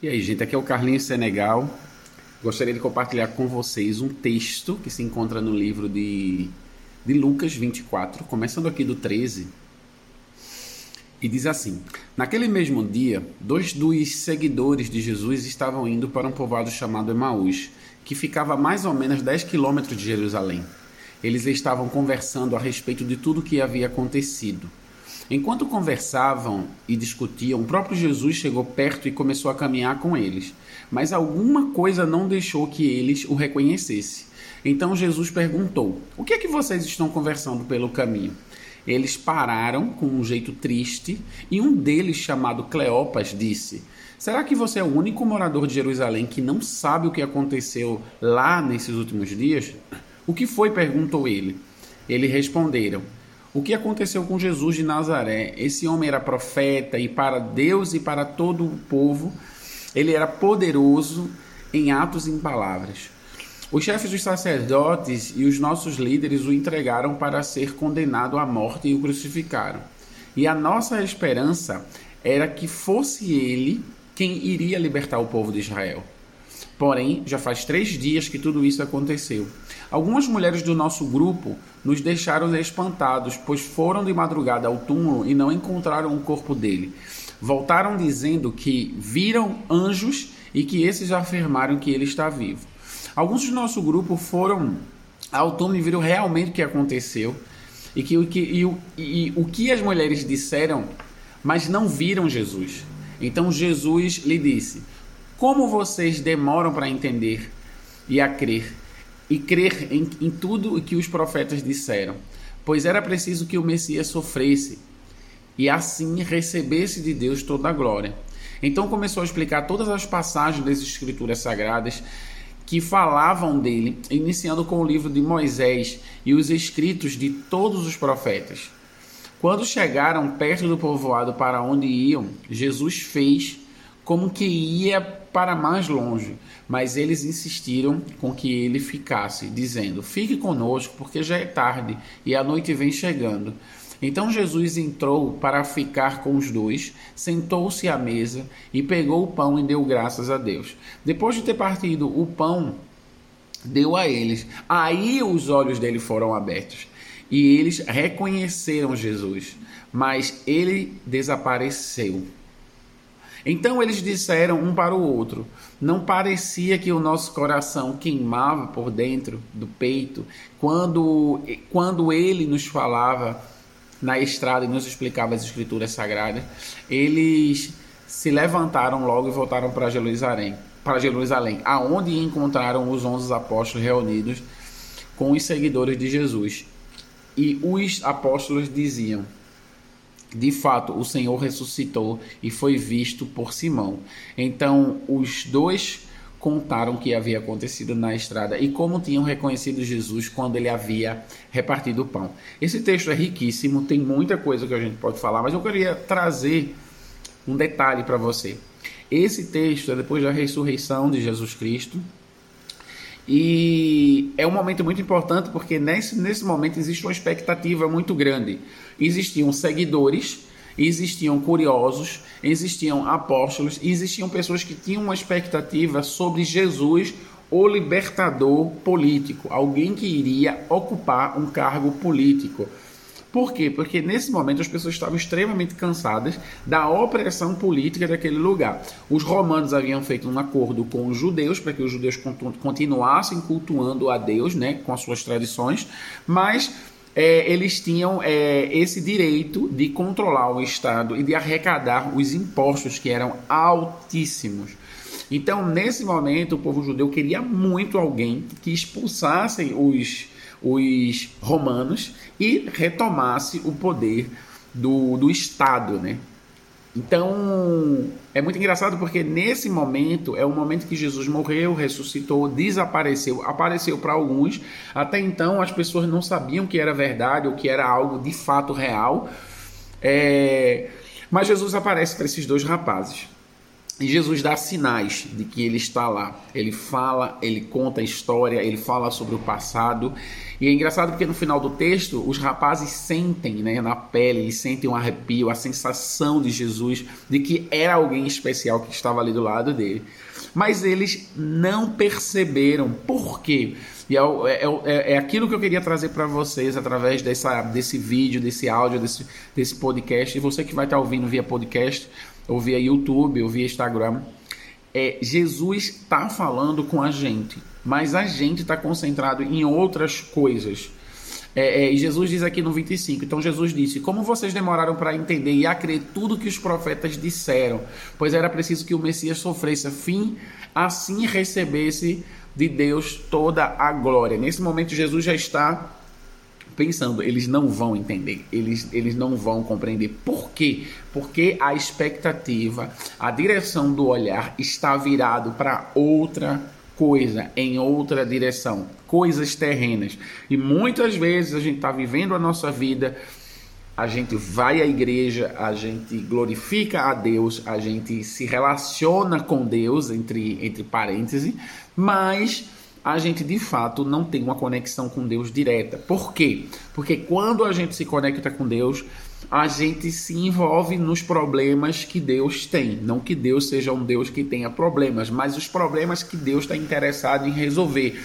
E aí, gente, aqui é o Carlinhos Senegal. Gostaria de compartilhar com vocês um texto que se encontra no livro de, de Lucas 24, começando aqui do 13. E diz assim: Naquele mesmo dia, dois dos seguidores de Jesus estavam indo para um povoado chamado Emaús, que ficava a mais ou menos 10 quilômetros de Jerusalém. Eles estavam conversando a respeito de tudo o que havia acontecido. Enquanto conversavam e discutiam, o próprio Jesus chegou perto e começou a caminhar com eles. Mas alguma coisa não deixou que eles o reconhecessem. Então Jesus perguntou: O que é que vocês estão conversando pelo caminho? Eles pararam com um jeito triste e um deles, chamado Cleopas, disse: Será que você é o único morador de Jerusalém que não sabe o que aconteceu lá nesses últimos dias? O que foi? perguntou ele. Eles responderam: o que aconteceu com Jesus de Nazaré? Esse homem era profeta e para Deus e para todo o povo, ele era poderoso em atos e em palavras. Os chefes dos sacerdotes e os nossos líderes o entregaram para ser condenado à morte e o crucificaram. E a nossa esperança era que fosse ele quem iria libertar o povo de Israel. Porém, já faz três dias que tudo isso aconteceu. Algumas mulheres do nosso grupo nos deixaram espantados, pois foram de madrugada ao túmulo e não encontraram o corpo dele. Voltaram dizendo que viram anjos e que esses afirmaram que ele está vivo. Alguns do nosso grupo foram ao túmulo e viram realmente o que aconteceu e, que, que, e, e, e o que as mulheres disseram, mas não viram Jesus. Então Jesus lhe disse: como vocês demoram para entender e a crer, e crer em, em tudo o que os profetas disseram? Pois era preciso que o Messias sofresse e assim recebesse de Deus toda a glória. Então começou a explicar todas as passagens das Escrituras Sagradas que falavam dele, iniciando com o livro de Moisés e os escritos de todos os profetas. Quando chegaram perto do povoado para onde iam, Jesus fez como que ia para mais longe, mas eles insistiram com que ele ficasse, dizendo: Fique conosco, porque já é tarde e a noite vem chegando. Então Jesus entrou para ficar com os dois, sentou-se à mesa e pegou o pão e deu graças a Deus. Depois de ter partido o pão, deu a eles. Aí os olhos dele foram abertos e eles reconheceram Jesus, mas ele desapareceu. Então eles disseram um para o outro: Não parecia que o nosso coração queimava por dentro do peito quando, quando ele nos falava na estrada e nos explicava as escrituras sagradas? Eles se levantaram logo e voltaram para Jerusalém, para Jerusalém, aonde encontraram os onze apóstolos reunidos com os seguidores de Jesus. E os apóstolos diziam: de fato, o Senhor ressuscitou e foi visto por Simão. Então, os dois contaram o que havia acontecido na estrada e como tinham reconhecido Jesus quando ele havia repartido o pão. Esse texto é riquíssimo, tem muita coisa que a gente pode falar, mas eu queria trazer um detalhe para você. Esse texto é depois da ressurreição de Jesus Cristo, e é um momento muito importante porque nesse, nesse momento existe uma expectativa muito grande. Existiam seguidores, existiam curiosos, existiam apóstolos, existiam pessoas que tinham uma expectativa sobre Jesus, o libertador político, alguém que iria ocupar um cargo político. Por quê? Porque nesse momento as pessoas estavam extremamente cansadas da opressão política daquele lugar. Os romanos haviam feito um acordo com os judeus para que os judeus continuassem cultuando a Deus, né, com as suas tradições, mas é, eles tinham é, esse direito de controlar o Estado e de arrecadar os impostos que eram altíssimos. Então, nesse momento, o povo judeu queria muito alguém que expulsasse os os romanos e retomasse o poder do, do Estado, né? Então, é muito engraçado porque nesse momento é o momento que Jesus morreu, ressuscitou, desapareceu, apareceu para alguns. Até então as pessoas não sabiam que era verdade ou que era algo de fato real. É... Mas Jesus aparece para esses dois rapazes. E Jesus dá sinais de que ele está lá. Ele fala, ele conta a história, ele fala sobre o passado. E é engraçado porque no final do texto, os rapazes sentem né, na pele, eles sentem um arrepio, a sensação de Jesus, de que era alguém especial que estava ali do lado dele. Mas eles não perceberam. Por quê? E é, é, é, é aquilo que eu queria trazer para vocês através dessa, desse vídeo, desse áudio, desse, desse podcast. E você que vai estar ouvindo via podcast, ou via YouTube, ou via Instagram, é, Jesus está falando com a gente, mas a gente está concentrado em outras coisas. É, é, e Jesus diz aqui no 25: Então Jesus disse: Como vocês demoraram para entender e a crer tudo que os profetas disseram, pois era preciso que o Messias sofresse, fim assim recebesse de Deus toda a glória. Nesse momento, Jesus já está pensando, eles não vão entender, eles, eles não vão compreender. Por quê? Porque a expectativa, a direção do olhar está virado para outra coisa, em outra direção, coisas terrenas. E muitas vezes a gente está vivendo a nossa vida a gente vai à igreja, a gente glorifica a Deus, a gente se relaciona com Deus, entre, entre parênteses, mas a gente de fato não tem uma conexão com Deus direta. Por quê? Porque quando a gente se conecta com Deus, a gente se envolve nos problemas que Deus tem. Não que Deus seja um Deus que tenha problemas, mas os problemas que Deus está interessado em resolver.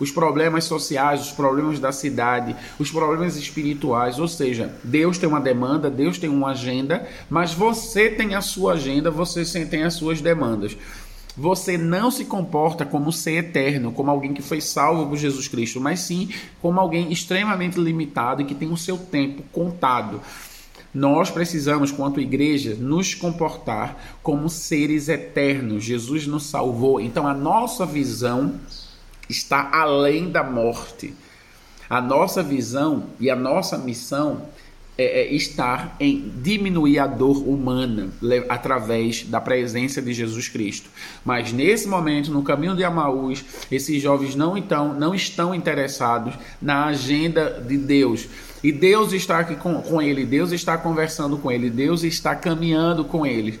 Os problemas sociais, os problemas da cidade, os problemas espirituais, ou seja, Deus tem uma demanda, Deus tem uma agenda, mas você tem a sua agenda, você tem as suas demandas. Você não se comporta como ser eterno, como alguém que foi salvo por Jesus Cristo, mas sim como alguém extremamente limitado e que tem o seu tempo contado. Nós precisamos, quanto igreja, nos comportar como seres eternos. Jesus nos salvou. Então a nossa visão está além da morte. A nossa visão e a nossa missão é, é, estar em diminuir a dor humana através da presença de Jesus Cristo. Mas nesse momento, no caminho de Amaús, esses jovens não então não estão interessados na agenda de Deus. E Deus está aqui com, com ele, Deus está conversando com ele, Deus está caminhando com eles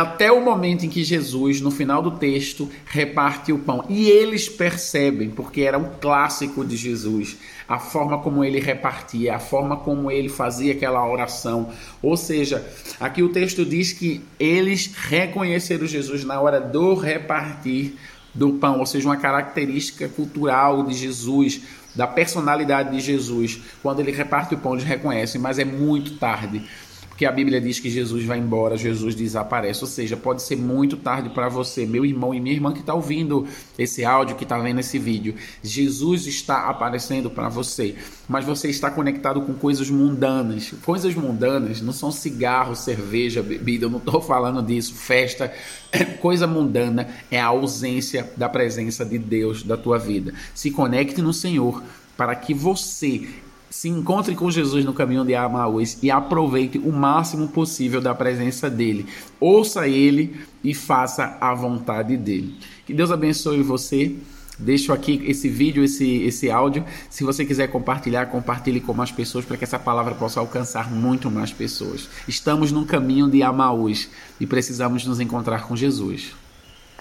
até o momento em que Jesus, no final do texto, reparte o pão. E eles percebem, porque era um clássico de Jesus, a forma como ele repartia, a forma como ele fazia aquela oração. Ou seja, aqui o texto diz que eles reconheceram Jesus na hora do repartir do pão, ou seja, uma característica cultural de Jesus, da personalidade de Jesus. Quando ele reparte o pão, eles reconhecem, mas é muito tarde porque a Bíblia diz que Jesus vai embora, Jesus desaparece. Ou seja, pode ser muito tarde para você, meu irmão e minha irmã que está ouvindo esse áudio, que está vendo esse vídeo. Jesus está aparecendo para você, mas você está conectado com coisas mundanas. Coisas mundanas não são cigarro, cerveja, bebida, eu não estou falando disso, festa. Coisa mundana é a ausência da presença de Deus da tua vida. Se conecte no Senhor para que você se encontre com Jesus no caminho de Amaús e aproveite o máximo possível da presença dele. Ouça ele e faça a vontade dele. Que Deus abençoe você. Deixo aqui esse vídeo, esse, esse áudio. Se você quiser compartilhar, compartilhe com mais pessoas para que essa palavra possa alcançar muito mais pessoas. Estamos no caminho de Amaús e precisamos nos encontrar com Jesus.